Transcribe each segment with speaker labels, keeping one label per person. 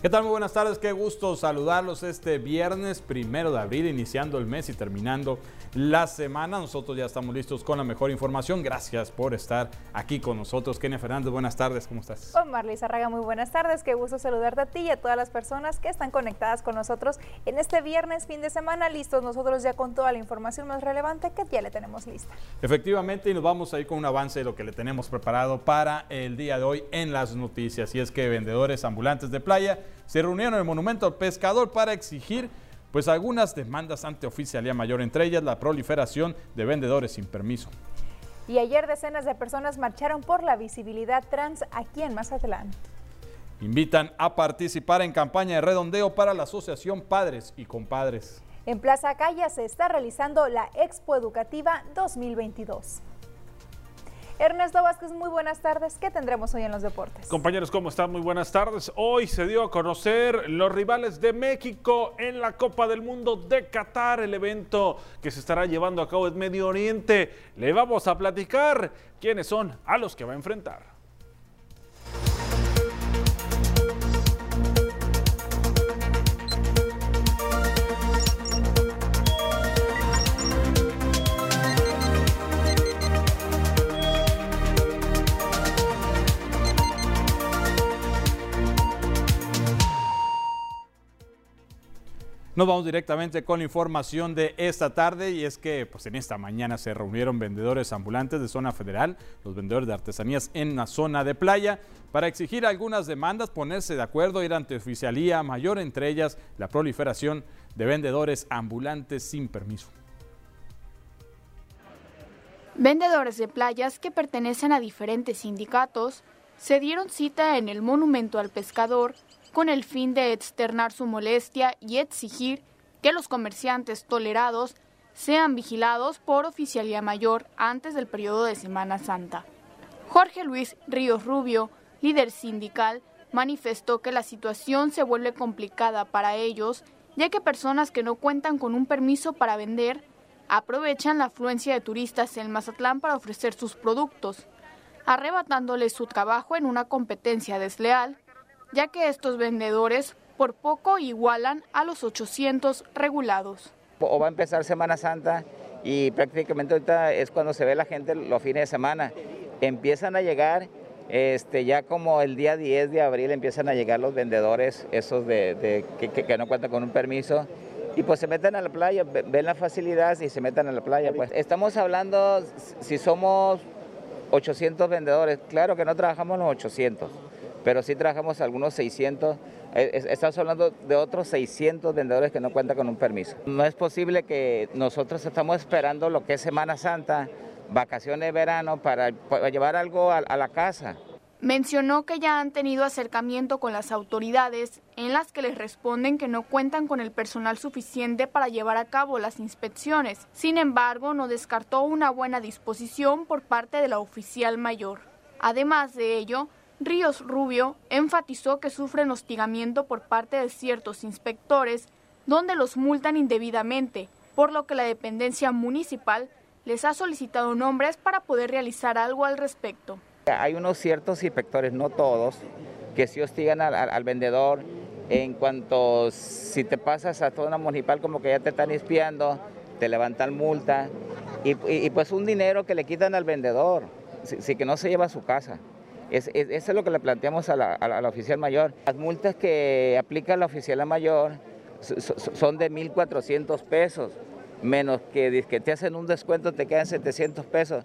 Speaker 1: ¿Qué tal? Muy buenas tardes, qué gusto saludarlos este viernes primero de abril, iniciando el mes y terminando la semana. Nosotros ya estamos listos con la mejor información. Gracias por estar aquí con nosotros. Kenia Fernández, buenas tardes, ¿cómo estás?
Speaker 2: Con Marley Zarraga, muy buenas tardes. Qué gusto saludarte a ti y a todas las personas que están conectadas con nosotros en este viernes, fin de semana. Listos nosotros ya con toda la información más relevante que ya le tenemos lista.
Speaker 1: Efectivamente, y nos vamos a ir con un avance de lo que le tenemos preparado para el día de hoy en las noticias. Y es que vendedores ambulantes de playa se reunieron en el Monumento al Pescador para exigir pues algunas demandas ante Oficialía Mayor, entre ellas la proliferación de vendedores sin permiso.
Speaker 2: Y ayer decenas de personas marcharon por la visibilidad trans aquí en Mazatlán.
Speaker 1: Invitan a participar en campaña de redondeo para la Asociación Padres y Compadres.
Speaker 2: En Plaza Calla se está realizando la Expo Educativa 2022. Ernesto Vázquez, muy buenas tardes. ¿Qué tendremos hoy en los deportes?
Speaker 3: Compañeros, ¿cómo están? Muy buenas tardes. Hoy se dio a conocer los rivales de México en la Copa del Mundo de Qatar, el evento que se estará llevando a cabo en Medio Oriente. Le vamos a platicar quiénes son a los que va a enfrentar.
Speaker 1: Nos vamos directamente con la información de esta tarde y es que pues en esta mañana se reunieron vendedores ambulantes de zona federal, los vendedores de artesanías en la zona de playa, para exigir algunas demandas, ponerse de acuerdo, ir ante oficialía mayor, entre ellas la proliferación de vendedores ambulantes sin permiso.
Speaker 4: Vendedores de playas que pertenecen a diferentes sindicatos se dieron cita en el Monumento al Pescador con el fin de externar su molestia y exigir que los comerciantes tolerados sean vigilados por oficialía mayor antes del periodo de Semana Santa. Jorge Luis Ríos Rubio, líder sindical, manifestó que la situación se vuelve complicada para ellos, ya que personas que no cuentan con un permiso para vender aprovechan la afluencia de turistas en Mazatlán para ofrecer sus productos, arrebatándoles su trabajo en una competencia desleal ya que estos vendedores por poco igualan a los 800 regulados.
Speaker 5: O va a empezar Semana Santa y prácticamente ahorita es cuando se ve la gente los fines de semana. Empiezan a llegar, este, ya como el día 10 de abril empiezan a llegar los vendedores, esos de, que, no cuentan con un permiso, y pues se meten a la playa, ven la facilidad y se meten a la playa. Pues estamos hablando, si somos 800 vendedores, claro que no trabajamos los 800 pero sí trabajamos algunos 600, eh, estamos hablando de otros 600 vendedores que no cuentan con un permiso. No es posible que nosotros estamos esperando lo que es Semana Santa, vacaciones de verano, para, llevar algo a, a la casa.
Speaker 4: Mencionó que ya han tenido acercamiento con las autoridades en las que les responden que no cuentan con el personal suficiente para llevar a cabo las inspecciones. Sin embargo, no descartó una buena disposición por parte de la oficial mayor. Además de ello, Ríos Rubio enfatizó que sufren hostigamiento por parte de ciertos inspectores, donde los multan indebidamente, por lo que la dependencia municipal les ha solicitado nombres para poder realizar algo al respecto.
Speaker 5: Hay unos ciertos inspectores, no todos, que sí hostigan al, vendedor en cuanto si te pasas a una municipal como que ya te están espiando, te levantan multa y, pues un dinero que le quitan al vendedor, si que no se lleva a su casa. Es, eso es lo que le planteamos a la, oficial mayor. Las multas que aplica la oficial mayor son de 1.400 pesos, menos que, te hacen un descuento te quedan 700 pesos.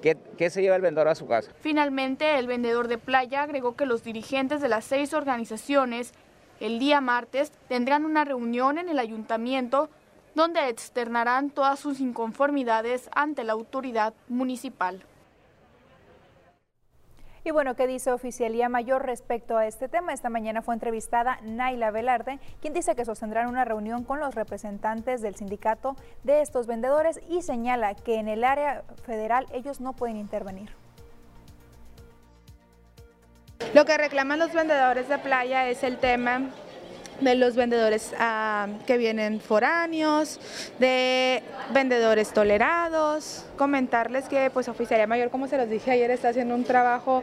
Speaker 5: ¿Qué, ¿Qué, se lleva el vendedor a su casa?
Speaker 4: Finalmente, el vendedor de playa agregó que los dirigentes de las seis organizaciones el día martes tendrán una reunión en el ayuntamiento donde externarán todas sus inconformidades ante la autoridad municipal.
Speaker 2: Y bueno, ¿qué dice Oficialía Mayor respecto a este tema? Esta mañana fue entrevistada Naila Velarde, quien dice que sostendrán una reunión con los representantes del sindicato de estos vendedores y señala que en el área federal ellos no pueden intervenir.
Speaker 6: Lo que reclaman los vendedores de playa es el tema de los vendedores ah, que vienen foráneos, de vendedores tolerados. Comentarles que pues Oficialía Mayor, como se los dije ayer, está haciendo un trabajo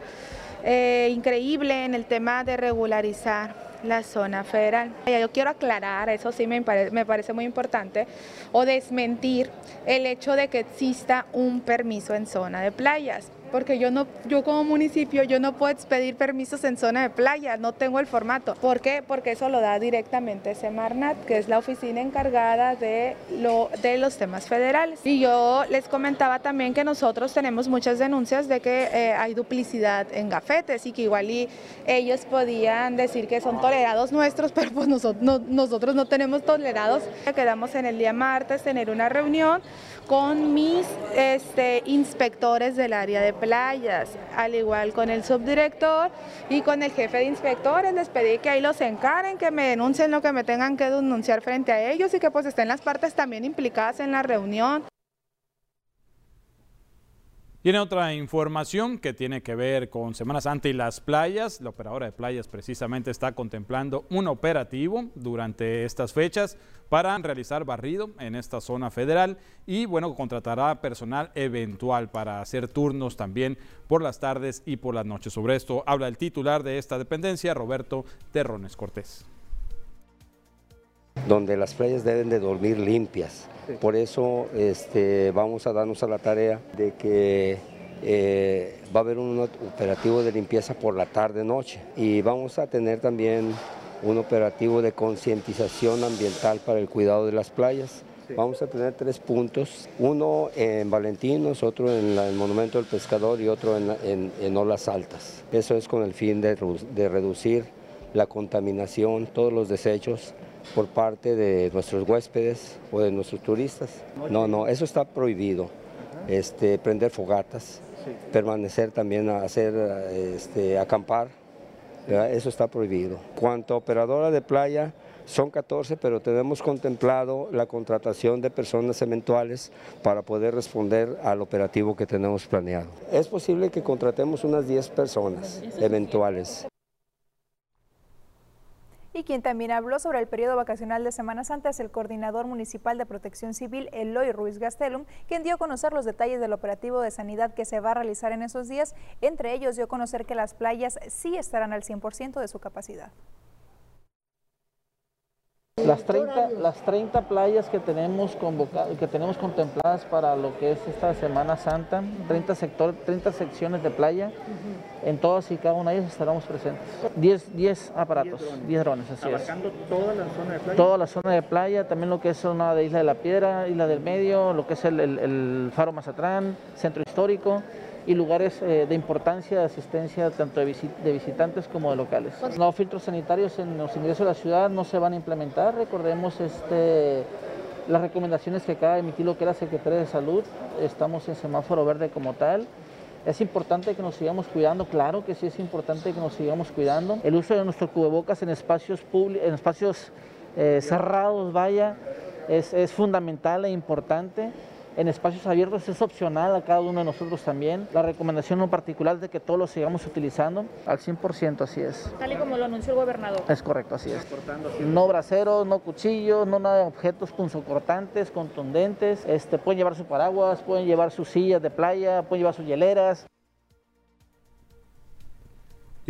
Speaker 6: eh, increíble en el tema de regularizar la zona federal. Yo quiero aclarar, eso sí me, me parece muy importante, o desmentir el hecho de que exista un permiso en zona de playas porque yo no, yo como municipio, yo no puedo expedir permisos en zona de playa, no tengo el formato. ¿Por qué? Porque eso lo da directamente Semarnat, que es la oficina encargada de, lo, de los temas federales. Y yo les comentaba también que nosotros tenemos muchas denuncias de que eh, hay duplicidad en gafetes y que igual y ellos podían decir que son tolerados nuestros, pero pues nosotros no, nosotros no tenemos tolerados. Quedamos en el día martes tener una reunión con mis este, inspectores del área de playas, al igual con el subdirector y con el jefe de inspectores. Les pedí que ahí los encaren, que me denuncien lo que me tengan que denunciar frente a ellos y que pues estén las partes también implicadas en la reunión.
Speaker 1: Tiene otra información que tiene que ver con Semana Santa y las playas. La operadora de playas precisamente está contemplando un operativo durante estas fechas para realizar barrido en esta zona federal y bueno, contratará personal eventual para hacer turnos también por las tardes y por las noches. Sobre esto habla el titular de esta dependencia, Roberto Terrones Cortés.
Speaker 7: Donde las playas deben de dormir limpias. Por eso este, vamos a darnos a la tarea de que eh, va a haber un operativo de limpieza por la tarde-noche. Y vamos a tener también un operativo de concientización ambiental para el cuidado de las playas. Vamos a tener tres puntos, uno en Valentinos, otro en el Monumento del Pescador y otro en, Olas Altas. Eso es con el fin de reducir la contaminación, todos los desechos por parte de nuestros huéspedes o de nuestros turistas. No, no, eso está prohibido. Este, prender fogatas, permanecer también a hacer, este, acampar, eso está prohibido. Cuanto a operadora de playa, son 14, pero tenemos contemplado la contratación de personas eventuales para poder responder al operativo que tenemos planeado. Es posible que contratemos unas 10 personas eventuales.
Speaker 2: Y quien también habló sobre el periodo vacacional de Semana Santa el coordinador municipal de protección civil, Eloy Ruiz Gastelum, quien dio a conocer los detalles del operativo de sanidad que se va a realizar en esos días. Entre ellos dio a conocer que las playas sí estarán al 100% de su capacidad.
Speaker 8: Las 30, las 30 playas que tenemos, que tenemos contempladas para lo que es esta Semana Santa, 30, sector, 30 secciones de playa, en todas y cada una de ellas estaremos presentes. 10, 10 aparatos, 10 drones, así
Speaker 9: ¿Abarcando toda la zona de playa?
Speaker 8: Toda la zona de playa, también lo que es zona de Isla de la Piedra, Isla del Medio, lo que es el, el Faro Mazatrán, Centro Histórico y lugares eh, de importancia de asistencia tanto de, visitantes como de locales. Los filtros sanitarios en los ingresos a la ciudad no se van a implementar, recordemos este, las recomendaciones que acaba de emitir lo que era Secretaría de Salud, estamos en semáforo verde como tal. Es importante que nos sigamos cuidando, claro que sí es importante que nos sigamos cuidando. El uso de nuestro cubrebocas en espacios, en espacios eh, cerrados, vaya, es fundamental e importante en espacios abiertos es opcional a cada uno de nosotros también. La recomendación en particular es de que todos lo sigamos utilizando al 100%, así es.
Speaker 2: Tal y como lo anunció el gobernador.
Speaker 8: Es correcto, así es. No braceros, no cuchillos, no nada de objetos punzocortantes, contundentes. Este, pueden llevar su paraguas, pueden llevar sus sillas de playa, pueden llevar sus hieleras.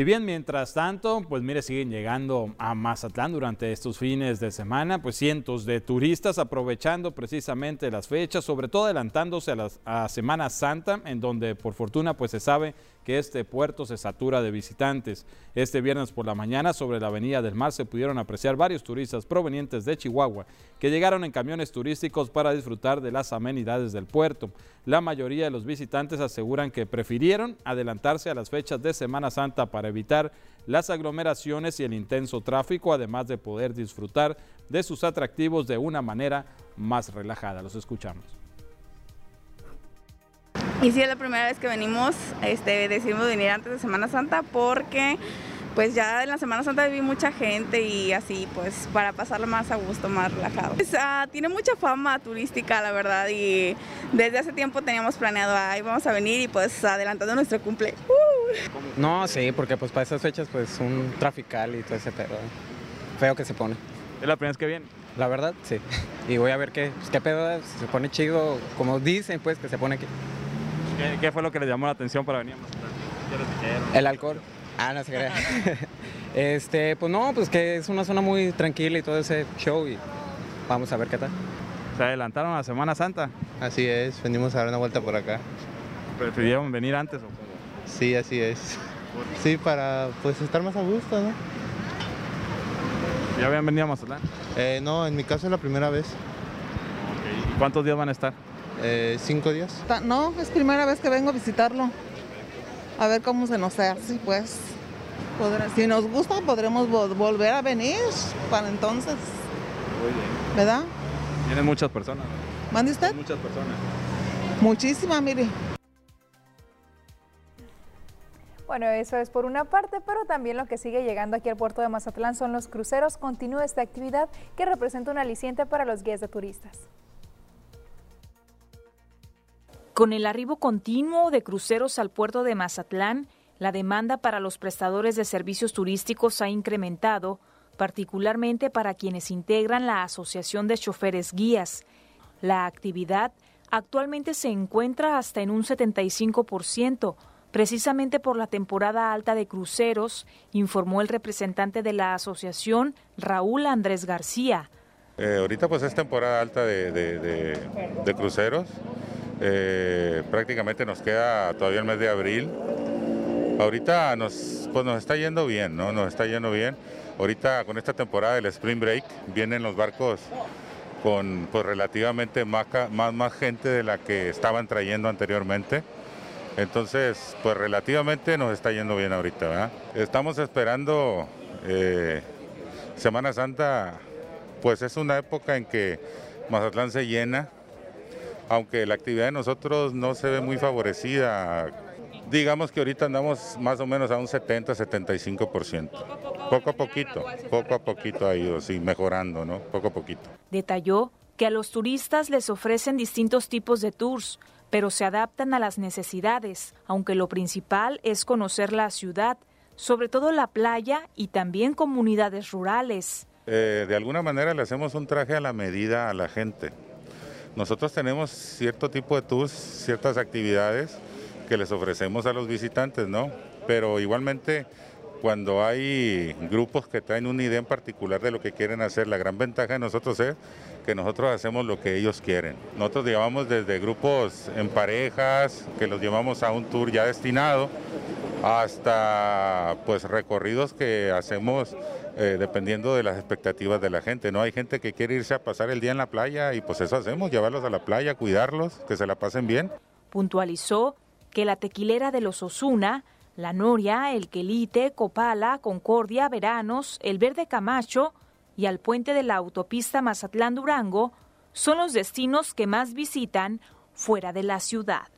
Speaker 1: Y bien, mientras tanto, pues mire, siguen llegando a Mazatlán durante estos fines de semana, pues cientos de turistas aprovechando precisamente las fechas, sobre todo adelantándose a la Semana Santa, en donde por fortuna pues se sabe este puerto se satura de visitantes. Este viernes por la mañana sobre la Avenida del Mar se pudieron apreciar varios turistas provenientes de Chihuahua que llegaron en camiones turísticos para disfrutar de las amenidades del puerto. La mayoría de los visitantes aseguran que prefirieron adelantarse a las fechas de Semana Santa para evitar las aglomeraciones y el intenso tráfico, además de poder disfrutar de sus atractivos de una manera más relajada. Los escuchamos.
Speaker 10: Y sí, es la primera vez que venimos, este, decidimos venir antes de Semana Santa porque pues ya en la Semana Santa vi mucha gente y así pues para pasarlo más a gusto, más relajado. Pues, ah, tiene mucha fama turística la verdad y desde hace tiempo teníamos planeado, ahí vamos a venir y pues adelantando nuestro cumple.
Speaker 11: Uh. No, sí, porque pues para esas fechas pues un trafical y todo ese pedo feo que se pone.
Speaker 1: ¿Es la primera vez que viene?
Speaker 11: La verdad, sí. Y voy a ver qué, pues, qué pedo se pone chido, como dicen pues que se pone aquí.
Speaker 1: ¿Qué, fue lo que le llamó la atención para venir
Speaker 11: El alcohol. Ah, no se crea. Este, pues no, pues que es una zona muy tranquila y todo ese show y vamos a ver qué tal.
Speaker 1: Se adelantaron a la Semana Santa.
Speaker 9: Así es, venimos a dar una vuelta por acá.
Speaker 1: ¿Prefirieron venir antes o cómo?
Speaker 9: Sí, así es. Sí, para pues estar más a gusto, ¿no?
Speaker 1: ¿Ya habían venido a Mazatlán?
Speaker 9: Eh, no, en mi caso es la primera vez.
Speaker 1: ¿Y ¿Cuántos días van a estar?
Speaker 9: Eh, cinco días.
Speaker 12: No, es primera vez que vengo a visitarlo. A ver cómo se nos hace, pues. Podrá- si nos gusta, podremos vo- volver a venir para entonces,
Speaker 1: Muy bien.
Speaker 12: ¿verdad?
Speaker 1: Vienen muchas personas.
Speaker 12: ¿Mande usted?
Speaker 1: Muchas personas.
Speaker 12: Muchísima, mire.
Speaker 2: Bueno, eso es por una parte, pero también lo que sigue llegando aquí al puerto de Mazatlán son los cruceros. Continúa esta actividad que representa un aliciente para los guías de turistas.
Speaker 13: Con el arribo continuo de cruceros al puerto de Mazatlán, la demanda para los prestadores de servicios turísticos ha incrementado, particularmente para quienes integran la Asociación de Choferes Guías. La actividad actualmente se encuentra hasta en un 75%, precisamente por la temporada alta de cruceros, informó el representante de la asociación, Raúl Andrés García.
Speaker 14: Eh, ahorita pues es temporada alta de, cruceros. Eh, prácticamente nos queda todavía el mes de abril. Ahorita nos, pues nos está yendo bien, ¿no? Nos está yendo bien. Ahorita con esta temporada del Spring Break vienen los barcos con pues relativamente más, más, más gente de la que estaban trayendo anteriormente. Entonces, pues relativamente nos está yendo bien ahorita, ¿verdad? Estamos esperando eh, Semana Santa, pues es una época en que Mazatlán se llena, aunque la actividad de nosotros no se ve muy favorecida. Digamos que ahorita andamos más o menos a un 70-75%. Poco a poquito, poco a poquito ha ido, sí, mejorando, ¿no? Poco a poquito.
Speaker 13: Detalló que a los turistas les ofrecen distintos tipos de tours, pero se adaptan a las necesidades, aunque lo principal es conocer la ciudad, sobre todo la playa y también comunidades rurales.
Speaker 14: Eh, de alguna manera le hacemos un traje a la medida a la gente. Nosotros tenemos cierto tipo de tours, ciertas actividades que les ofrecemos a los visitantes, ¿no? Pero igualmente cuando hay grupos que traen una idea en particular de lo que quieren hacer, la gran ventaja de nosotros es que nosotros hacemos lo que ellos quieren. Nosotros llevamos desde grupos en parejas, que los llevamos a un tour ya destinado, hasta pues recorridos que hacemos eh, dependiendo de las expectativas de la gente. No hay gente que quiere irse a pasar el día en la playa y pues eso hacemos, llevarlos a la playa, cuidarlos, que se la pasen bien.
Speaker 13: Puntualizó que la tequilera de los Osuna, la Noria, el Quelite, Copala, Concordia, Veranos, el Verde Camacho y al puente de la autopista Mazatlán-Durango son los destinos que más visitan fuera de la ciudad.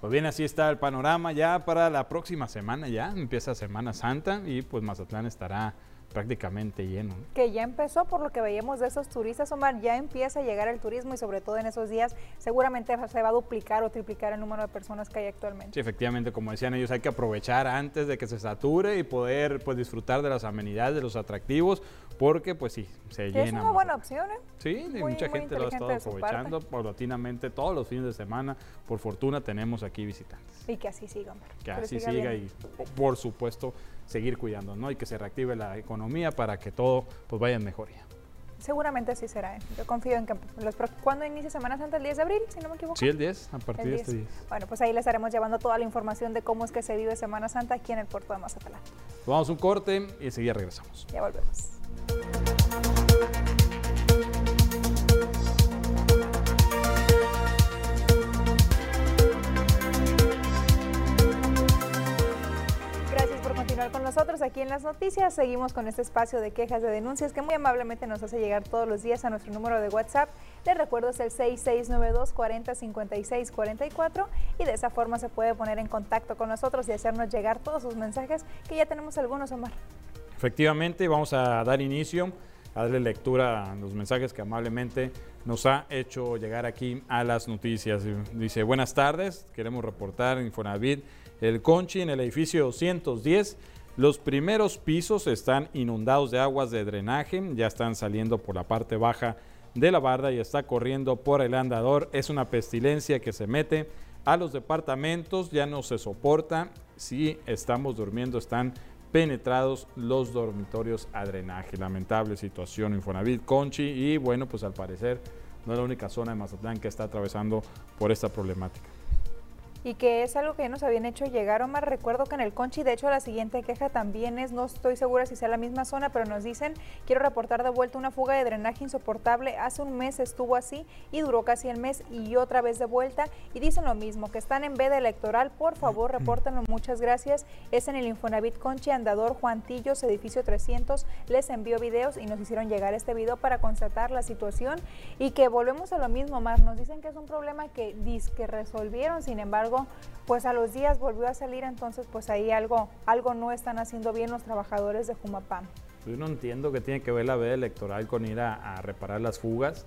Speaker 1: Pues bien, así está el panorama ya para la próxima semana, ya empieza Semana Santa y pues Mazatlán estará prácticamente lleno. ¿no?
Speaker 2: Que ya empezó por lo que veíamos de esos turistas, Omar, ya empieza a llegar el turismo y sobre todo en esos días seguramente se va a duplicar o triplicar el número de personas que hay actualmente.
Speaker 1: Sí, efectivamente, como decían ellos, hay que aprovechar antes de que se sature y poder pues disfrutar de las amenidades, de los atractivos, porque pues sí, se llena.
Speaker 2: es una buena opción, ¿eh?
Speaker 1: Sí,
Speaker 2: Muy-
Speaker 1: mucha
Speaker 2: muy
Speaker 1: gente lo ha estado aprovechando paulatinamente todos los fines de semana. Por fortuna tenemos aquí visitantes.
Speaker 2: Y que así siga, Omar.
Speaker 1: Que así
Speaker 2: siga
Speaker 1: y por supuesto seguir cuidando, ¿no? Y que se reactive la economía para que todo pues vaya en mejoría.
Speaker 2: Seguramente así será. ¿eh? Yo confío en que los ¿Cuándo inicia Semana Santa? ¿El 10 de abril, si no me equivoco?
Speaker 1: Sí, el 10, a partir
Speaker 2: El
Speaker 1: de este
Speaker 2: 10.
Speaker 1: 10.
Speaker 2: Bueno, pues ahí les estaremos llevando toda la información de cómo es que se vive Semana Santa aquí en el puerto de Mazatlán.
Speaker 1: A un corte y enseguida regresamos.
Speaker 2: Ya volvemos. Nosotros aquí en las noticias. Seguimos con este espacio de quejas de denuncias que muy amablemente nos hace llegar todos los días a nuestro número de WhatsApp. Les recuerdo es el 6692 40 56 44 y de esa forma se puede poner en contacto con nosotros y hacernos llegar todos sus mensajes que ya tenemos algunos, Omar.
Speaker 1: Efectivamente, vamos a dar inicio, a darle lectura a los mensajes que amablemente nos ha hecho llegar aquí a las noticias. Dice, buenas tardes, queremos reportar en Infonavit el Conchi en el edificio 210. Los primeros pisos están inundados de aguas de drenaje, ya están saliendo por la parte baja de la barda y está corriendo por el andador. Es una pestilencia que se mete a los departamentos, ya no se soporta, si estamos durmiendo están penetrados los dormitorios a drenaje. Lamentable situación Infonavit, Conchi y bueno, pues al parecer no es la única zona de Mazatlán que está atravesando por esta problemática
Speaker 2: y que es algo que ya nos habían hecho llegar. Omar, recuerdo que en el Conchi, de hecho, la siguiente queja también es, no estoy segura si sea la misma zona, pero nos dicen, quiero reportar de vuelta una fuga de drenaje insoportable. Hace un mes estuvo así y duró casi el mes y otra vez de vuelta. Y dicen lo mismo, que están en veda electoral. Por favor, repórtenlo. Muchas gracias. Es en el Infonavit Conchi, Andador Juantillos, edificio 300. Les envió videos y nos hicieron llegar este video para constatar la situación y que volvemos a lo mismo, Omar. Nos dicen que es un problema que, que resolvieron, sin embargo, pues a los días volvió a salir, entonces pues ahí algo, algo no están haciendo bien los trabajadores de Jumapam.
Speaker 1: Yo no entiendo que tiene que ver la veda electoral con ir a, reparar las fugas.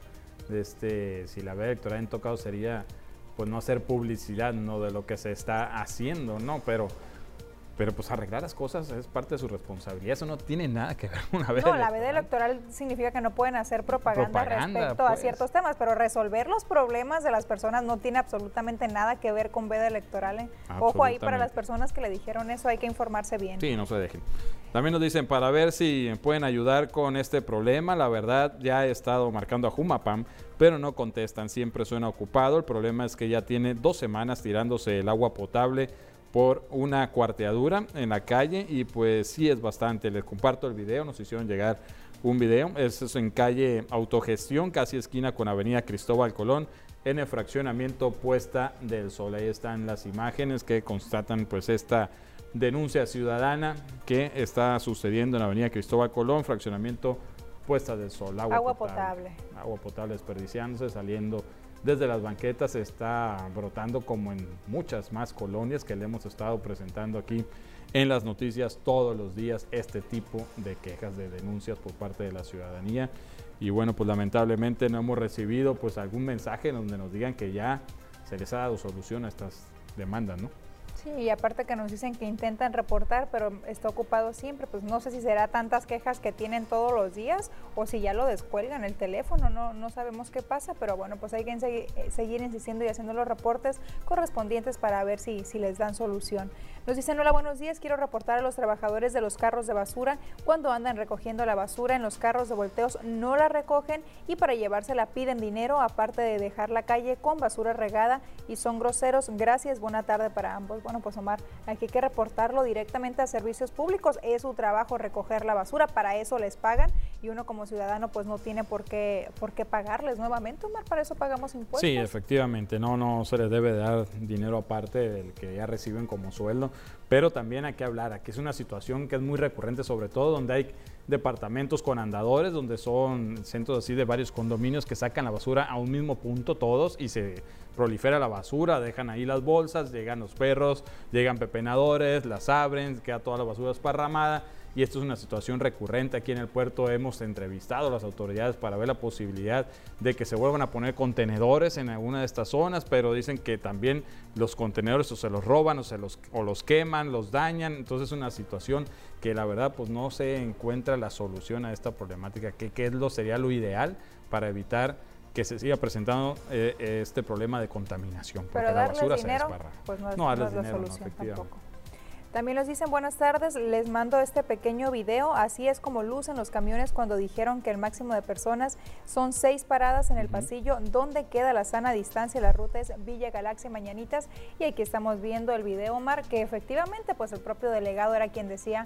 Speaker 1: Este, si la veda electoral en tocado sería pues no hacer publicidad no de lo que se está haciendo, ¿no? Pero pero pues arreglar las cosas es parte de su responsabilidad. Eso no tiene nada que ver con una veda
Speaker 2: No, la veda electoral significa que no pueden hacer propaganda, respecto a pues. ciertos temas, pero resolver los problemas de las personas no tiene absolutamente nada que ver con veda electoral. ¿eh? Ojo ahí para las personas que le dijeron eso, hay que informarse bien.
Speaker 1: Sí, no se dejen. También nos dicen para ver si pueden ayudar con este problema. La verdad, ya he estado marcando a Jumapam, pero no contestan. Siempre suena ocupado. El problema es que ya tiene dos semanas tirándose el agua potable por una cuarteadura en la calle y pues sí es bastante. Les comparto el video, nos hicieron llegar un video. Es en calle Autogestión, casi esquina con Avenida Cristóbal Colón, en el fraccionamiento Puesta del Sol. Ahí están las imágenes que constatan pues esta denuncia ciudadana que está sucediendo en Avenida Cristóbal Colón, fraccionamiento Puesta del Sol.
Speaker 2: Agua, potable.
Speaker 1: Agua potable desperdiciándose, saliendo desde las banquetas está brotando como en muchas más colonias que le hemos estado presentando aquí en las noticias todos los días este tipo de quejas, de denuncias por parte de la ciudadanía. Y bueno, pues lamentablemente no hemos recibido pues algún mensaje donde nos digan que ya se les ha dado solución a estas demandas, ¿no?
Speaker 2: Sí, y aparte que nos dicen que intentan reportar, pero está ocupado siempre, pues no sé si será tantas quejas que tienen todos los días o si ya lo descuelgan el teléfono, no, no sabemos qué pasa, pero bueno, pues hay que seguir, eh, seguir insistiendo y haciendo los reportes correspondientes para ver si, si les dan solución. Nos dicen, hola, buenos días, quiero reportar a los trabajadores de los carros de basura cuando andan recogiendo la basura en los carros de volteos, no la recogen y para llevársela piden dinero, aparte de dejar la calle con basura regada y son groseros. Gracias, buena tarde para ambos. Bueno, pues Omar, aquí hay que reportarlo directamente a servicios públicos, es su trabajo recoger la basura, para eso les pagan y uno como ciudadano pues no tiene por qué, por qué pagarles nuevamente, Omar, para eso pagamos impuestos.
Speaker 1: Sí, efectivamente, no, no se les debe dar dinero aparte del que ya reciben como sueldo pero también hay que hablar, aquí es una situación que es muy recurrente, sobre todo donde hay departamentos con andadores, donde son centros así de varios condominios que sacan la basura a un mismo punto todos y se prolifera la basura, dejan ahí las bolsas, llegan los perros, llegan pepenadores, las abren, queda toda la basura esparramada y esto es una situación recurrente aquí en el puerto. Hemos entrevistado a las autoridades para ver la posibilidad de que se vuelvan a poner contenedores en alguna de estas zonas, pero dicen que también los contenedores o se los roban o, se los, o los queman, los dañan. Entonces es una situación que la verdad pues no se encuentra la solución a esta problemática, que, es lo sería lo ideal para evitar que se siga presentando eh, este problema de contaminación.
Speaker 2: Porque la basura dinero, se Pues no es, no, la solución tampoco. También nos dicen buenas tardes, les mando este pequeño video, así es como lucen los camiones cuando dijeron que el máximo de personas son seis paradas en el pasillo, donde queda la sana distancia, la ruta es Villa Galaxia Mañanitas. Y aquí estamos viendo el video, Omar, que efectivamente pues el propio delegado era quien decía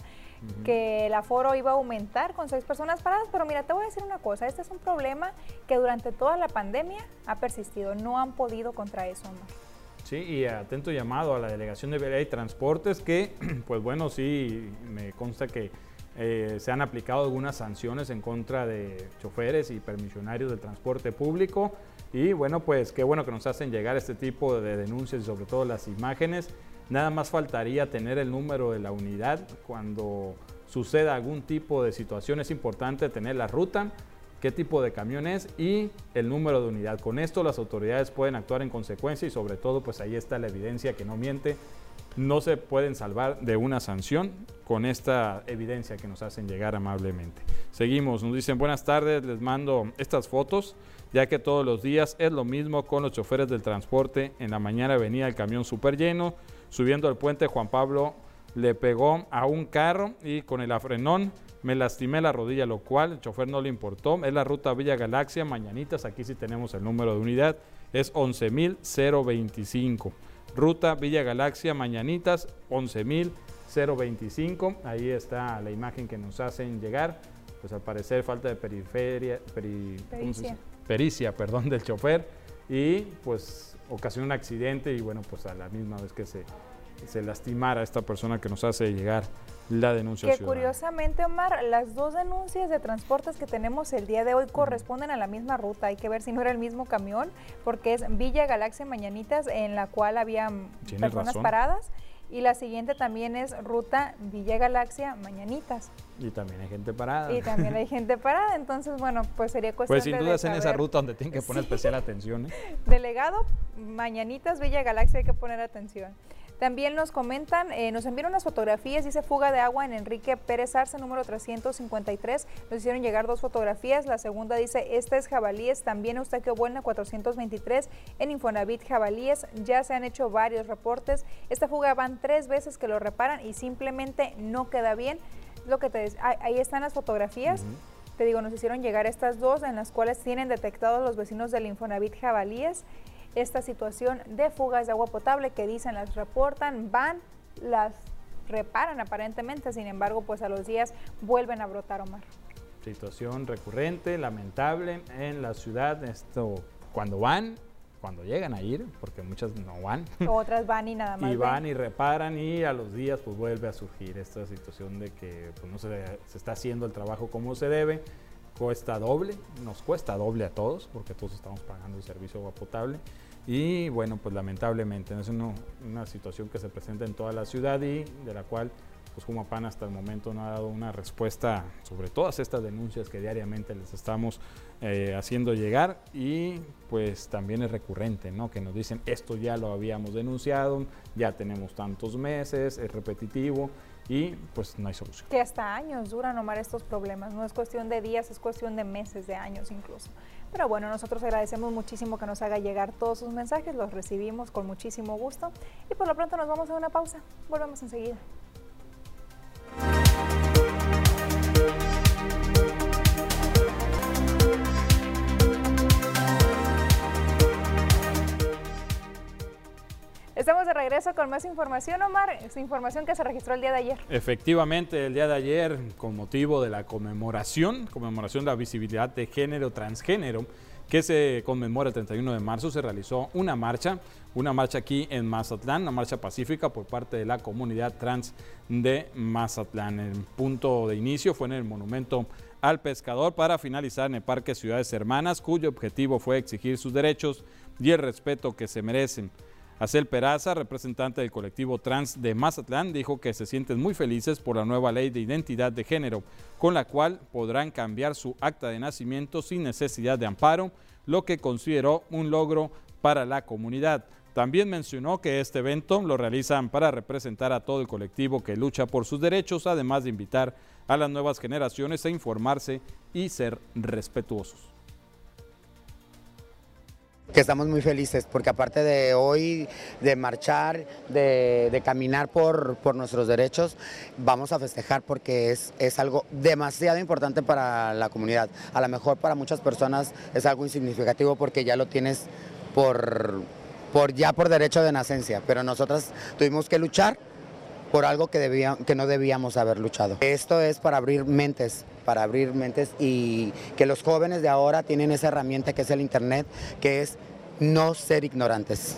Speaker 2: que el aforo iba a aumentar con seis personas paradas, pero mira, te voy a decir una cosa, este es un problema que durante toda la pandemia ha persistido, no han podido contra eso, Omar.
Speaker 1: Sí, y atento llamado a la delegación de Vereda y Transportes que, pues bueno, sí, me consta que eh, se han aplicado algunas sanciones en contra de choferes y permisionarios del transporte público. Y bueno, pues qué bueno que nos hacen llegar este tipo de denuncias y sobre todo las imágenes. Nada más faltaría tener el número de la unidad cuando suceda algún tipo de situación. Es importante tener la ruta qué tipo de camión es y el número de unidad. Con esto las autoridades pueden actuar en consecuencia y sobre todo pues ahí está la evidencia que no miente no se pueden salvar de una sanción con esta evidencia que nos hacen llegar amablemente. Seguimos, nos dicen buenas tardes, les mando estas fotos, ya que todos los días es lo mismo con los choferes del transporte. En la mañana venía el camión súper lleno, subiendo el puente Juan Pablo le pegó a un carro y con el afrenón me lastimé la rodilla, lo cual el chofer no le importó. Es la ruta Villa Galaxia, Mañanitas, aquí sí tenemos el número de unidad, es 11.025. Ruta Villa Galaxia, Mañanitas, 11.025. Ahí está la imagen que nos hacen llegar. Pues al parecer falta de periferia,
Speaker 2: pericia.
Speaker 1: pericia perdón, del chofer y pues ocasionó un accidente y bueno, pues a la misma vez que se, se lastimara a esta persona que nos hace llegar la denuncia.
Speaker 2: Que curiosamente, Omar, las dos denuncias de transportes que tenemos el día de hoy corresponden a la misma ruta. Hay que ver si no era el mismo camión, porque es Villa Galaxia Mañanitas, en la cual había personas paradas. Y la siguiente también es ruta Villa Galaxia Mañanitas.
Speaker 1: Y también hay gente parada.
Speaker 2: Y también hay gente parada, entonces bueno, pues sería cuestión
Speaker 1: Pues sin duda es en esa ruta donde tienen que poner especial atención. ¿eh?
Speaker 2: Delegado, Mañanitas, Villa Galaxia hay que poner atención. También nos comentan, eh, nos enviaron unas fotografías, dice fuga de agua en Enrique Pérez Arce, número 353. Nos hicieron llegar dos fotografías. La segunda dice, esta es Jabalíes, también Eustaquio Buena, 423, en Infonavit Jabalíes. Ya se han hecho varios reportes. Esta fuga van tres veces que lo reparan y simplemente no queda bien. Lo que te ahí están las fotografías. Te digo, nos hicieron llegar estas dos en las cuales tienen detectados los vecinos del Infonavit Jabalíes esta situación de fugas de agua potable que dicen las reportan, van, las reparan aparentemente, sin embargo, pues a los días vuelven a brotar, Omar.
Speaker 1: Situación recurrente, lamentable en la ciudad, esto cuando van, cuando llegan a ir, porque muchas no van.
Speaker 2: Otras van y nada más.
Speaker 1: Y van y reparan y a los días pues vuelve a surgir esta situación de que pues, no se, se está haciendo el trabajo como se debe cuesta doble, nos cuesta doble a todos, porque todos estamos pagando el servicio agua potable. Y bueno, pues lamentablemente es una, situación que se presenta en toda la ciudad y de la cual pues Jumapan hasta el momento no ha dado una respuesta sobre todas estas denuncias que diariamente les estamos eh, haciendo llegar y pues también es recurrente, ¿no? Que nos dicen esto ya lo habíamos denunciado, ya tenemos tantos meses, es repetitivo y pues no hay solución.
Speaker 2: Que hasta años duran, Omar, estos problemas. No es cuestión de días, es cuestión de meses, de años incluso. Pero bueno, nosotros agradecemos muchísimo que nos haga llegar todos sus mensajes, los recibimos con muchísimo gusto y por lo pronto nos vamos a una pausa. Volvemos enseguida. Estamos de regreso con más información, Omar. Es información que se registró el día de ayer.
Speaker 1: Efectivamente, el día de ayer, con motivo de la conmemoración, conmemoración de la visibilidad de género transgénero, que se conmemora el 31 de marzo, se realizó una marcha, una marcha aquí en Mazatlán, una marcha pacífica por parte de la comunidad trans de Mazatlán. El punto de inicio fue en el monumento al pescador para finalizar en el Parque Ciudades Hermanas, cuyo objetivo fue exigir sus derechos y el respeto que se merecen. Acel Peraza, representante del colectivo trans de Mazatlán, dijo que se sienten muy felices por la nueva ley de identidad de género, con la cual podrán cambiar su acta de nacimiento sin necesidad de amparo, lo que consideró un logro para la comunidad. También mencionó que este evento lo realizan para representar a todo el colectivo que lucha por sus derechos, además de invitar a las nuevas generaciones a informarse y ser respetuosos
Speaker 15: que estamos muy felices porque aparte de hoy, de marchar, de, caminar por, nuestros derechos, vamos a festejar porque es, es algo demasiado importante para la comunidad. A lo mejor para muchas personas es algo insignificativo porque ya lo tienes por, por ya por derecho de nacencia, pero nosotras tuvimos que luchar por algo que, que no debíamos haber luchado. Esto es para abrir mentes, para abrir mentes y que los jóvenes de ahora tienen esa herramienta que es el Internet, que es no ser ignorantes.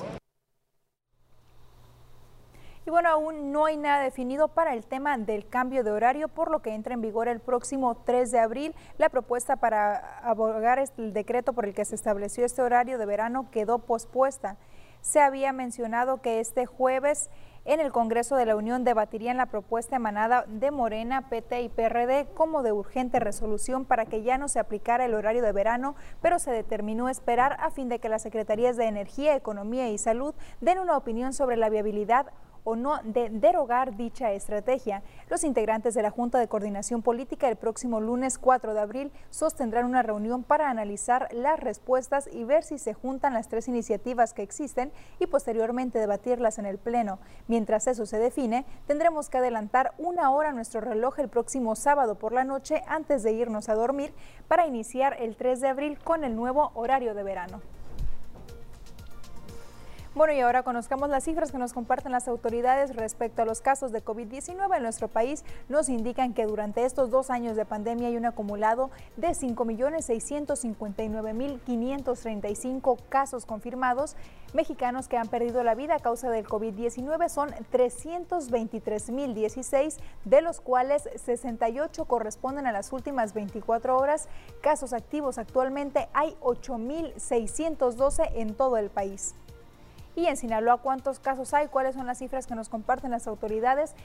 Speaker 2: Y bueno, aún no hay nada definido para el tema del cambio de horario, por lo que entra en vigor el próximo 3 de abril. La propuesta para abogar el decreto por el que se estableció este horario de verano quedó pospuesta. Se había mencionado que este jueves en el Congreso de la Unión debatirían la propuesta emanada de Morena, PT y PRD como de urgente resolución para que ya no se aplicara el horario de verano, pero se determinó esperar a fin de que las Secretarías de Energía, Economía y Salud den una opinión sobre la viabilidad o no de derogar dicha estrategia. Los integrantes de la Junta de Coordinación Política el próximo lunes 4 de abril sostendrán una reunión para analizar las respuestas y ver si se juntan las tres iniciativas que existen y posteriormente debatirlas en el Pleno. Mientras eso se define, tendremos que adelantar una hora nuestro reloj el próximo sábado por la noche antes de irnos a dormir para iniciar el 3 de abril con el nuevo horario de verano. Bueno, y ahora conozcamos las cifras que nos comparten las autoridades respecto a los casos de COVID-19 en nuestro país. Nos indican que durante estos dos años de pandemia hay un acumulado de 5.659.535 casos confirmados. Mexicanos que han perdido la vida a causa del COVID-19 son 323.016, de los cuales 68 corresponden a las últimas 24 horas. Casos activos actualmente hay 8.612 en todo el país. Y en Sinaloa, ¿cuántos casos hay? ¿Cuáles son las cifras que nos comparten las autoridades?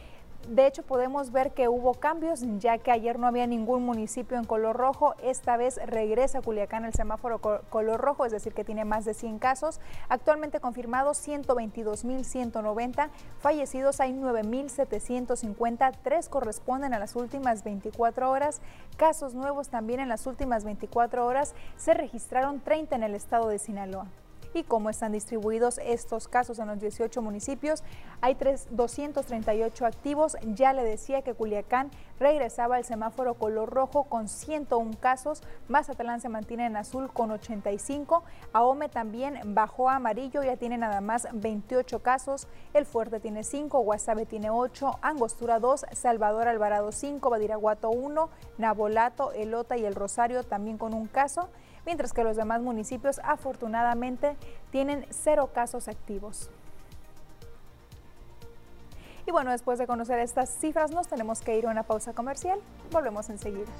Speaker 2: De hecho, podemos ver que hubo cambios, ya que ayer no había ningún municipio en color rojo. Esta vez regresa Culiacán el semáforo color rojo, es decir, que tiene más de 100 casos. Actualmente confirmados 122.190. Fallecidos hay 9.750. Tres corresponden a las últimas 24 horas. Casos nuevos también en las últimas 24 horas. Se registraron 30 en el estado de Sinaloa y cómo están distribuidos estos casos en los 18 municipios. Hay 238 activos. Ya le decía que Culiacán regresaba al semáforo color rojo con 101 casos. Mazatlán se mantiene en azul con 85. Ahome también bajó a amarillo, ya tiene nada más 28 casos. El Fuerte tiene 5, Guasave tiene 8, Angostura 2, Salvador Alvarado 5, Badiraguato 1, Nabolato, Elota y El Rosario también con un caso mientras que los demás municipios afortunadamente tienen cero casos activos. Y bueno, después de conocer estas cifras nos tenemos que ir a una pausa comercial. Volvemos enseguida.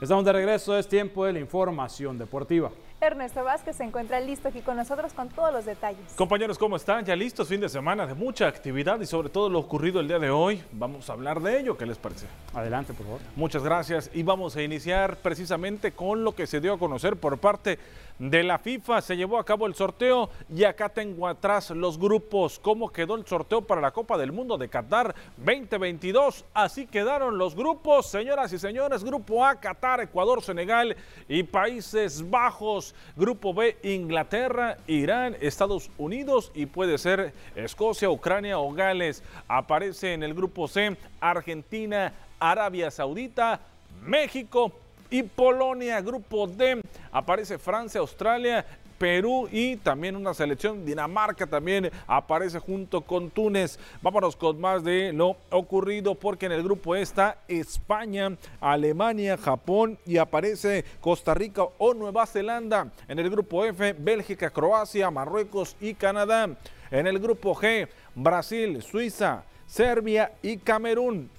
Speaker 1: Estamos de regreso, es tiempo de la información deportiva.
Speaker 2: Ernesto Vázquez se encuentra listo aquí con nosotros con todos los detalles.
Speaker 3: Compañeros, ¿cómo están? Ya listos, fin de semana de mucha actividad y sobre todo lo ocurrido el día de hoy. Vamos a hablar de ello, ¿qué les parece?
Speaker 1: Adelante, por favor.
Speaker 3: Muchas gracias y vamos a iniciar precisamente con lo que se dio a conocer por parte de la FIFA. Se llevó a cabo el sorteo y acá tengo atrás los grupos. ¿Cómo quedó el sorteo para la Copa del Mundo de Qatar 2022? Así quedaron los grupos, señoras y señores. Grupo A, Qatar, Ecuador, Senegal y Países Bajos. Grupo B, Inglaterra, Irán, Estados Unidos y puede ser Escocia, Ucrania o Gales. Aparece en el grupo C, Argentina, Arabia Saudita, México, y Polonia. Grupo D aparece Francia, Australia, Perú y también una selección Dinamarca también aparece junto con Túnez. Vámonos con más de lo ocurrido porque en el grupo E está España, Alemania, Japón y aparece Costa Rica o Nueva Zelanda. En el grupo F, Bélgica, Croacia, Marruecos y Canadá. En el grupo G, Brasil, Suiza, Serbia y Camerún.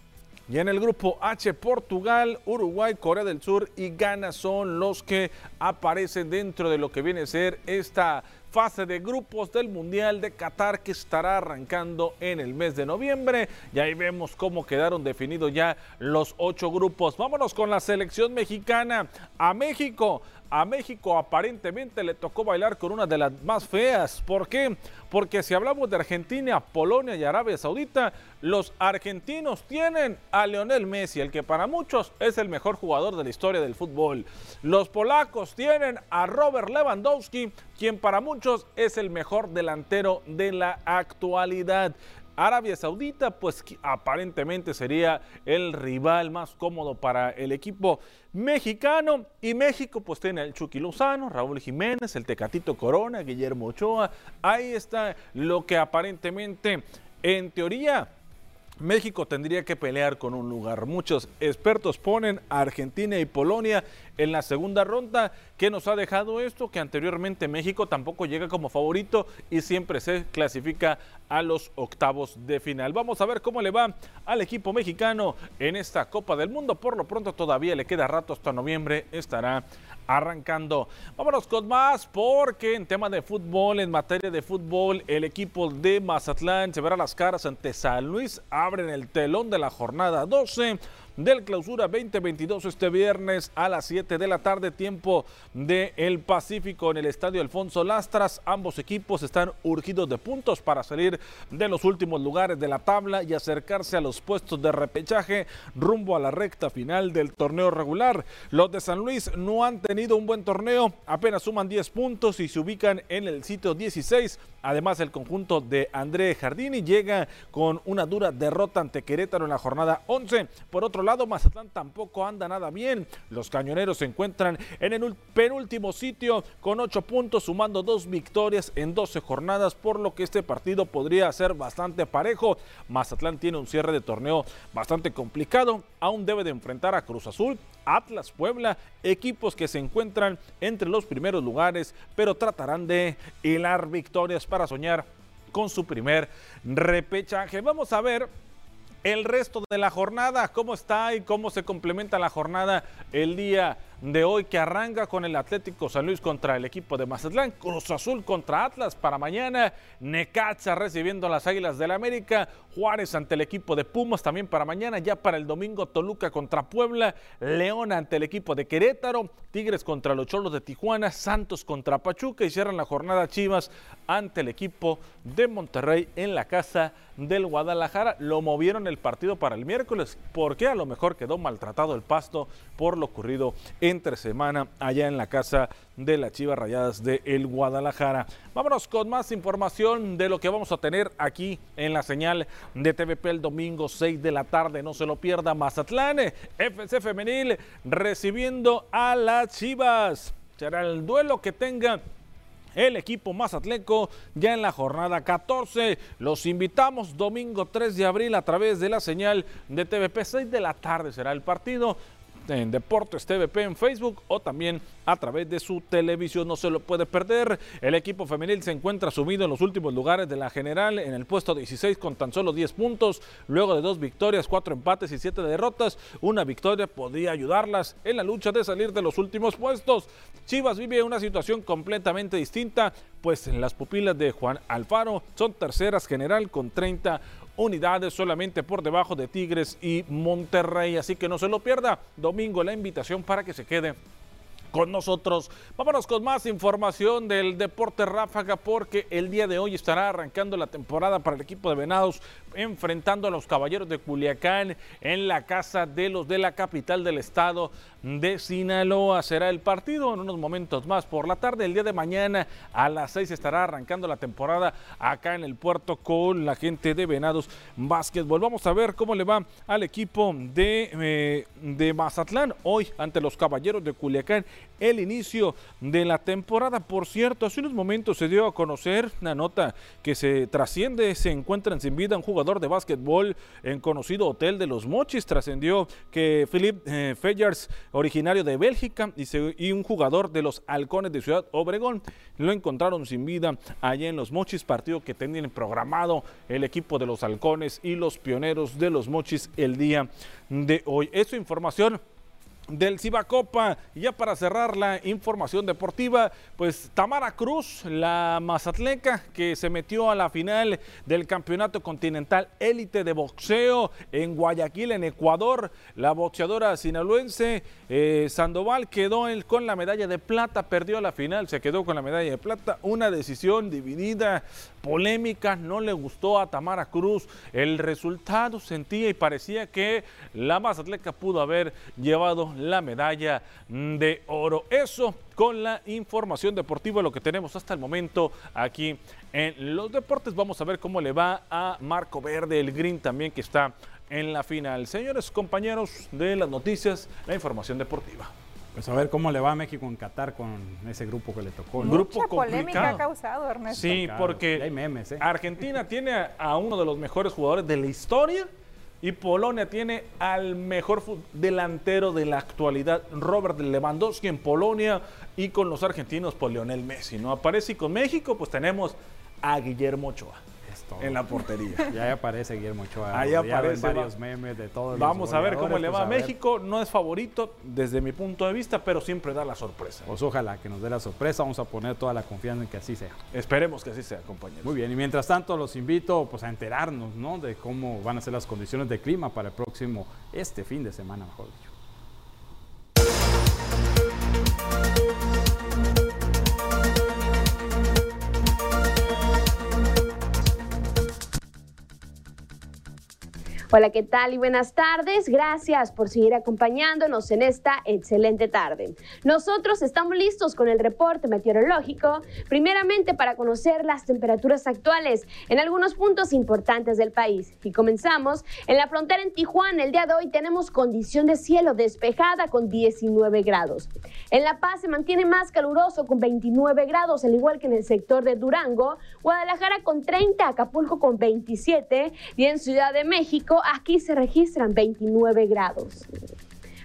Speaker 3: Y en el grupo H, Portugal, Uruguay, Corea del Sur y Ghana son los que aparecen dentro de lo que viene a ser esta fase de grupos del Mundial de Qatar que estará arrancando en el mes de noviembre. Y ahí vemos cómo quedaron definidos ya los ocho grupos. Vámonos con la selección mexicana a México. A México aparentemente le tocó bailar con una de las más feas. ¿Por qué? Porque si hablamos de Argentina, Polonia y Arabia Saudita, los argentinos tienen a Leonel Messi, el que para muchos es el mejor jugador de la historia del fútbol. Los polacos tienen a Robert Lewandowski, quien para muchos es el mejor delantero de la actualidad. Arabia Saudita, pues aparentemente sería el rival más cómodo para el equipo mexicano. Y México, pues tiene el Chucky Lozano, Raúl Jiménez, el Tecatito Corona, Guillermo Ochoa. Ahí está lo que aparentemente, en teoría, México tendría que pelear con un lugar. Muchos expertos ponen a Argentina y Polonia en la segunda ronda. ¿Qué nos ha dejado esto? Que anteriormente México tampoco llega como favorito y siempre se clasifica a los octavos de final. Vamos a ver cómo le va al equipo mexicano en esta Copa del Mundo. Por lo pronto todavía le queda rato hasta noviembre. Estará arrancando. Vámonos con más porque en tema de fútbol, en materia de fútbol, el equipo de Mazatlán se verá las caras ante San Luis. Abren el telón de la jornada 12 del Clausura 2022 este viernes a las 7 de la tarde, tiempo del el Pacífico en el Estadio Alfonso Lastras. Ambos equipos están urgidos de puntos para salir de los últimos lugares de la tabla y acercarse a los puestos de repechaje rumbo a la recta final del torneo regular. Los de San Luis no han tenido un buen torneo, apenas suman 10 puntos y se ubican en el sitio 16. Además, el conjunto de André Jardini llega con una dura derrota ante Querétaro en la jornada 11. Por otro lado, Mazatlán tampoco anda nada bien. Los cañoneros se encuentran en el penúltimo sitio con 8 puntos, sumando dos victorias en 12 jornadas, por lo que este partido podría ser bastante parejo. Mazatlán tiene un cierre de torneo bastante complicado. Aún debe de enfrentar a Cruz Azul, Atlas, Puebla, equipos que se encuentran entre los primeros lugares, pero tratarán de hilar victorias para soñar con su primer repechaje. Vamos a ver el resto de la jornada, cómo está y cómo se complementa la jornada el día de hoy que arranca con el Atlético San Luis contra el equipo de Mazatlán, Cruz Azul contra Atlas para mañana, Necaxa recibiendo a las Águilas del la América, Juárez ante el equipo de Pumas también para mañana, ya para el domingo Toluca contra Puebla, León ante el equipo de Querétaro, Tigres contra los Cholos de Tijuana, Santos contra Pachuca. Y cierran la jornada Chivas ante el equipo de Monterrey en la casa del Guadalajara. Lo movieron el partido para el miércoles porque a lo mejor quedó maltratado el pasto por lo ocurrido entre semana allá en la casa de las Chivas Rayadas de el Guadalajara. Vámonos con más información de lo que vamos a tener aquí en la señal de TVP el domingo 6 de la tarde. No se lo pierda Mazatlán, FC Femenil recibiendo a las Chivas. Será el duelo que tenga el equipo Mazatleco ya en la jornada 14. Los invitamos domingo 3 de abril a través de la señal de TVP 6 de la tarde será el partido en Deportes TVP en Facebook o también a través de su televisión. No se lo puede perder. El equipo femenil se encuentra sumido en los últimos lugares de la general en el puesto 16 con tan solo 10 puntos. Luego de dos victorias, cuatro empates y siete derrotas, una victoria podría ayudarlas en la lucha de salir de los últimos puestos. Chivas vive una situación completamente distinta, pues las pupilas de Juan Alfaro son terceras general con 30 unidades solamente por debajo de Tigres y Monterrey. Así que no se lo pierda. Domingo la invitación para que se quede con nosotros. Vámonos con más información del deporte ráfaga porque el día de hoy estará arrancando la temporada para el equipo de Venados enfrentando a los Caballeros de Culiacán en la casa de los de la capital del estado de Sinaloa. Será el partido en unos momentos más por la tarde. El día de mañana a las 6 estará arrancando la temporada acá en el puerto con la gente de Venados Básquetbol. Vamos a ver cómo le va al equipo de, eh, de Mazatlán hoy ante los Caballeros de Culiacán el inicio de la temporada. Por cierto, hace unos momentos se dio a conocer una nota que se trasciende, se encuentran sin vida un jugador de básquetbol en conocido hotel de los Mochis. Trascendió que Philip eh, originario de Bélgica, y, un jugador de los Halcones de Ciudad Obregón, lo encontraron sin vida allá en los Mochis, partido que tenían programado el equipo de los Halcones y los pioneros de los Mochis el día de hoy. Esta información del Cibacopa. Y ya para cerrar la información deportiva, pues Tamara Cruz, la mazatleca que se metió a la final del Campeonato Continental Élite de Boxeo en Guayaquil, en Ecuador. La boxeadora sinaloense eh, Sandoval quedó con la medalla de plata, perdió la final, se quedó con la medalla de plata. Una decisión dividida, polémica, no le gustó a Tamara Cruz el resultado, sentía y parecía que la mazatleca pudo haber llevado la medalla de oro. Eso con la información deportiva, lo que tenemos hasta el momento aquí en los deportes. Vamos a ver cómo le va a Marco Verde, el Green también que está en la final. Señores compañeros de las noticias, la información deportiva.
Speaker 1: Pues a ver cómo le va a México en Qatar con ese grupo que le tocó.
Speaker 2: ¿no? Grupo Mucha polémica ha causado, Ernesto.
Speaker 3: Sí, porque
Speaker 1: hay memes, ¿eh?
Speaker 3: Argentina tiene a uno de los mejores jugadores de la historia y Polonia tiene al mejor delantero de la actualidad, Robert Lewandowski en Polonia y con los argentinos, por Lionel Messi, ¿no? Aparece y con México, pues tenemos a Guillermo Ochoa en la portería.
Speaker 1: Ya aparece Guillermo Ochoa.
Speaker 3: Ahí aparece
Speaker 1: varios memes de todos
Speaker 3: Vamos a ver cómo le va a pues, México. No es favorito desde mi punto de vista, pero siempre da la sorpresa.
Speaker 1: Pues ojalá que nos dé la sorpresa. Vamos a poner toda la confianza en que así sea.
Speaker 3: Esperemos que así sea, compañeros.
Speaker 1: Muy bien. Y mientras tanto, los invito pues, a enterarnos ¿no? de cómo van a ser las condiciones de clima para el próximo, este fin de semana, mejor dicho.
Speaker 16: Hola, ¿qué tal y buenas tardes? Gracias por seguir acompañándonos en esta excelente tarde. Nosotros estamos listos con el reporte meteorológico, primeramente para conocer las temperaturas actuales en algunos puntos importantes del país. Y comenzamos en la frontera en Tijuana. El día de hoy tenemos condición de cielo despejada con 19 grados. En La Paz se mantiene más caluroso con 29 grados, al igual que en el sector de Durango, Guadalajara con 30, Acapulco con 27 y en Ciudad de México aquí se registran 29 grados.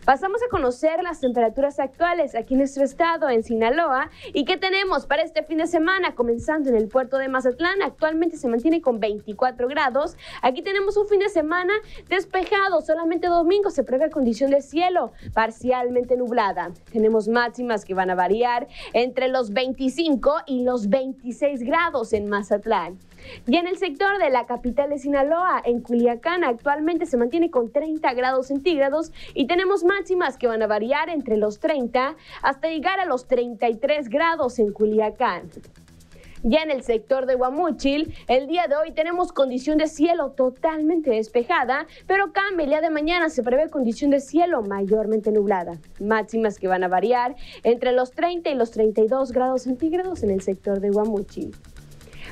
Speaker 16: Pasamos a conocer las temperaturas actuales aquí en nuestro estado, en Sinaloa, y qué tenemos para este fin de semana, comenzando en el puerto de Mazatlán. Actualmente se mantiene con 24 grados. Aquí tenemos un fin de semana despejado, solamente domingo se prevé condición de cielo parcialmente nublada. Tenemos máximas que van a variar entre los 25 y los 26 grados en Mazatlán. Y en el sector de la capital de Sinaloa, en Culiacán, actualmente se mantiene con 30 grados centígrados y tenemos máximas que van a variar entre los 30 hasta llegar a los 33 grados en Culiacán. Ya en el sector de Guamúchil, el día de hoy tenemos condición de cielo totalmente despejada, pero cambia el día de mañana se prevé condición de cielo mayormente nublada. Máximas que van a variar entre los 30 y los 32 grados centígrados en el sector de Guamúchil.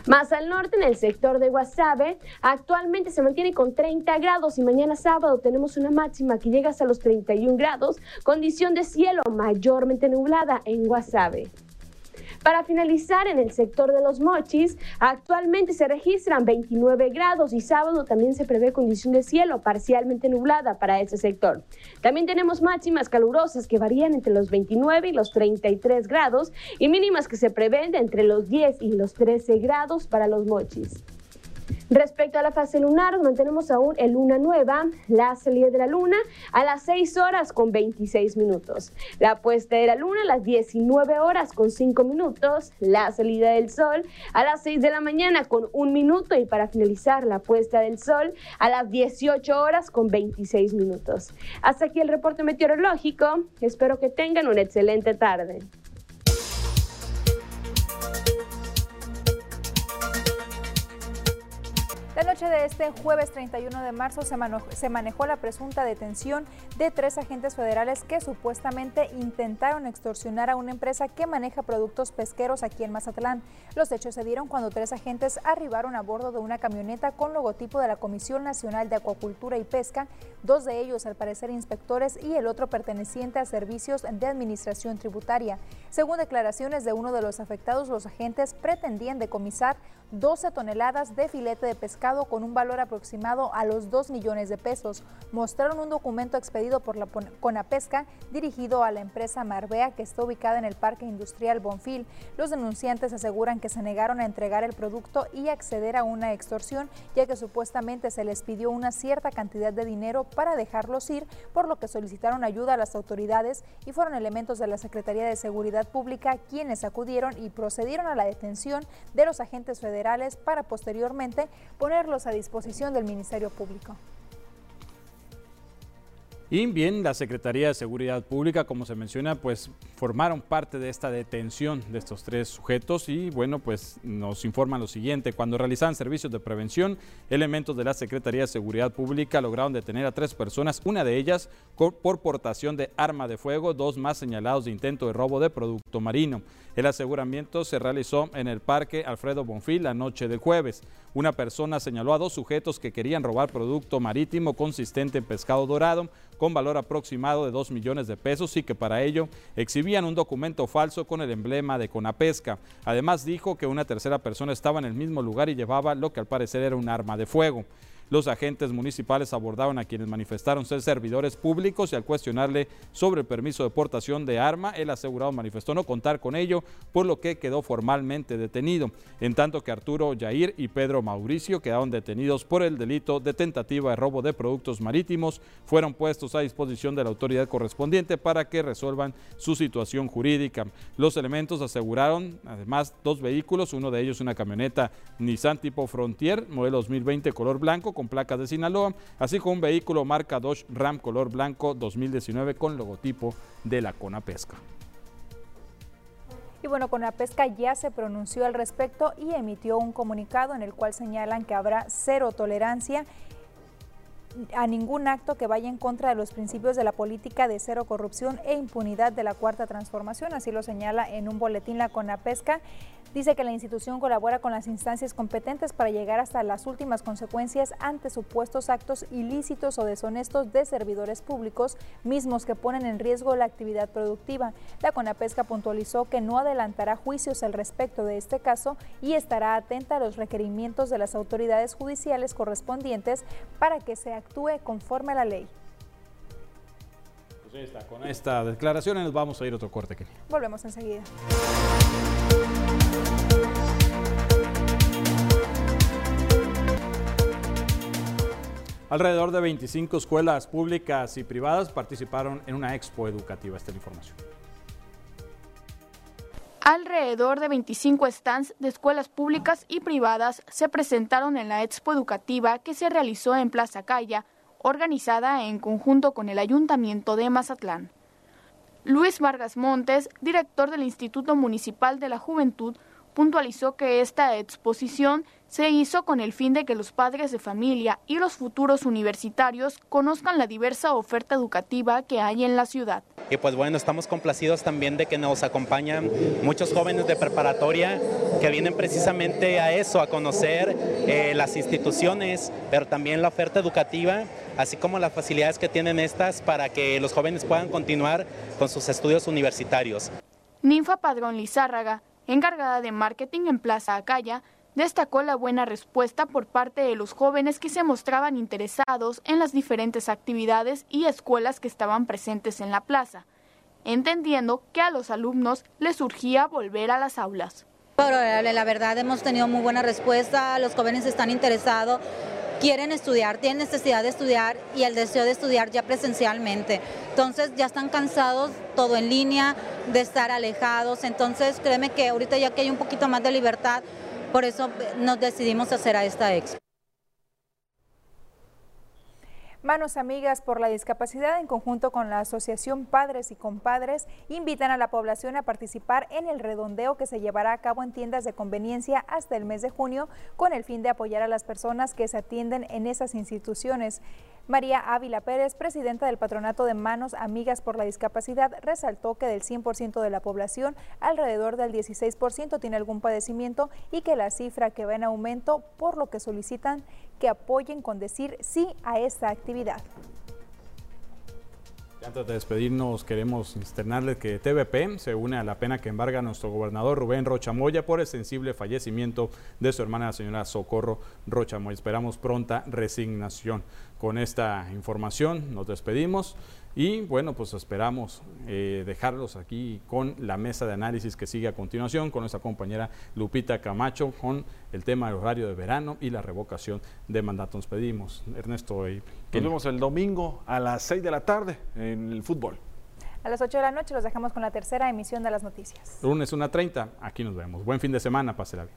Speaker 16: Más al norte, en el sector de Guasave, actualmente se mantiene con 30 grados y mañana sábado tenemos una máxima que llega hasta los 31 grados, condición de cielo mayormente nublada en Guasave. Para finalizar, en el sector de los mochis, actualmente se registran 29 grados y sábado también se prevé condición de cielo parcialmente nublada para ese sector. También tenemos máximas calurosas que varían entre los 29 y los 33 grados y mínimas que se prevén entre los 10 y los 13 grados para los mochis. Respecto a la fase lunar, mantenemos aún luna nueva, la salida de la luna a las 6 horas con 26 minutos, la puesta de la luna a las 19 horas con 5 minutos, la salida del sol a las 6 de la mañana con 1 minuto y para finalizar la puesta del sol a las 18 horas con 26 minutos. Hasta aquí el reporte meteorológico, espero que tengan una excelente tarde.
Speaker 2: La noche de este jueves 31 de marzo se, se, manejó la presunta detención de tres agentes federales que supuestamente intentaron extorsionar a una empresa que maneja productos pesqueros aquí en Mazatlán. Los hechos se dieron cuando tres agentes arribaron a bordo de una camioneta con logotipo de la Comisión Nacional de Acuacultura y Pesca, dos de ellos al parecer inspectores y el otro perteneciente a servicios de administración tributaria. Según declaraciones de uno de los afectados, los agentes pretendían decomisar 12 toneladas de filete de pescado con un valor aproximado a los 2 millones de pesos. Mostraron un documento expedido por la Conapesca dirigido a la empresa Marbea que está ubicada en el Parque Industrial Bonfil. Los denunciantes aseguran que se negaron a entregar el producto y acceder a una extorsión, ya que supuestamente se les pidió una cierta cantidad de dinero para dejarlos ir, por lo que solicitaron ayuda a las autoridades y fueron elementos de la Secretaría de Seguridad Pública quienes acudieron y procedieron a la detención de los agentes federales para posteriormente a disposición del Ministerio Público.
Speaker 1: Y bien, la Secretaría de Seguridad Pública, como se menciona, pues formaron parte de esta detención de estos tres sujetos y bueno, pues nos informan lo siguiente. Cuando realizaban servicios de prevención, elementos de la Secretaría de Seguridad Pública lograron detener a tres personas, una de ellas por portación de arma de fuego, dos más señalados de intento de robo de producto marino. El aseguramiento se realizó en el Parque Alfredo Bonfil la noche del jueves. Una persona señaló a dos sujetos que querían robar producto marítimo consistente en pescado dorado con valor aproximado de 2 millones de pesos y que para ello exhibían un documento falso con el emblema de Conapesca. Además dijo que una tercera persona estaba en el mismo lugar y llevaba lo que al parecer era un arma de fuego. Los agentes municipales abordaron a quienes manifestaron ser servidores públicos y al cuestionarle sobre el permiso de portación de arma, el asegurado manifestó no contar con ello, por lo que quedó formalmente detenido. En tanto que Arturo Yair y Pedro Mauricio quedaron detenidos por el delito de tentativa de robo de productos marítimos, fueron puestos a disposición de la autoridad correspondiente para que resuelvan su situación jurídica. Los elementos aseguraron además dos vehículos, uno de ellos una camioneta Nissan tipo Frontier, modelo 2020 color blanco placas de Sinaloa, así como un vehículo marca Dodge Ram color blanco 2019 con logotipo de la Conapesca.
Speaker 2: Y bueno, Conapesca ya se pronunció al respecto y emitió un comunicado en el cual señalan que habrá cero tolerancia a ningún acto que vaya en contra de los principios de la política de cero corrupción e impunidad de la Cuarta Transformación, así lo señala en un boletín la CONAPESCA. Dice que la institución colabora con las instancias competentes para llegar hasta las últimas consecuencias ante supuestos actos ilícitos o deshonestos de servidores públicos, mismos que ponen en riesgo la actividad productiva. La CONAPESCA puntualizó que no adelantará juicios al respecto de este caso y estará atenta a los requerimientos de las autoridades judiciales correspondientes para que se actúe conforme a la ley.
Speaker 1: Pues con esta declaración nos vamos a ir a otro corte.
Speaker 2: Volvemos enseguida.
Speaker 1: Alrededor de 25 escuelas públicas y privadas participaron en una expo educativa. Esta es la información.
Speaker 4: Alrededor de 25 stands de escuelas públicas y privadas se presentaron en la expo educativa que se realizó en Plaza Calla, organizada en conjunto con el Ayuntamiento de Mazatlán. Luis Vargas Montes, director del Instituto Municipal de la Juventud, puntualizó que esta exposición se hizo con el fin de que los padres de familia y los futuros universitarios conozcan la diversa oferta educativa que hay en la ciudad.
Speaker 17: Y pues bueno, estamos complacidos también de que nos acompañan muchos jóvenes de preparatoria que vienen precisamente a eso, a conocer eh, las instituciones, pero también la oferta educativa, así como las facilidades que tienen estas para que los jóvenes puedan continuar con sus estudios universitarios.
Speaker 4: Ninfa Padrón Lizárraga, encargada de marketing en Plaza Acaya, destacó la buena respuesta por parte de los jóvenes que se mostraban interesados en las diferentes actividades y escuelas que estaban presentes en la plaza, entendiendo que a los alumnos les surgía volver a las aulas.
Speaker 18: La verdad hemos tenido muy buena respuesta, los jóvenes están interesados, quieren estudiar, tienen necesidad de estudiar y el deseo de estudiar ya presencialmente. Entonces ya están cansados todo en línea, de estar alejados, entonces créeme que ahorita ya que hay un poquito más de libertad, por eso nos decidimos hacer a esta expo.
Speaker 2: Manos Amigas por la Discapacidad, en conjunto con la Asociación Padres y Compadres, invitan a la población a participar en el redondeo que se llevará a cabo en tiendas de conveniencia hasta el mes de junio, con el fin de apoyar a las personas que se atienden en esas instituciones. María Ávila Pérez, presidenta del Patronato de Manos Amigas por la Discapacidad, resaltó que del 100% de la población, alrededor del 16% tiene algún padecimiento y que la cifra que va en aumento, por lo que solicitan que apoyen con decir sí a esta actividad.
Speaker 1: Antes de despedirnos, queremos externarles que TVP se une a la pena que embarga nuestro gobernador Rubén Rochamoya por el sensible fallecimiento de su hermana, la señora Socorro Rochamoya. Esperamos pronta resignación. Con esta información nos despedimos. Y bueno, pues esperamos eh, dejarlos aquí con la mesa de análisis que sigue a continuación con nuestra compañera Lupita Camacho con el tema del horario de verano y la revocación de mandato. Nos pedimos, Ernesto.
Speaker 3: Nos vemos el domingo a las 6 de la tarde en el fútbol.
Speaker 2: A las 8 de la noche los dejamos con la tercera emisión de las noticias.
Speaker 1: Lunes 1.30, aquí nos vemos. Buen fin de semana, pásela bien.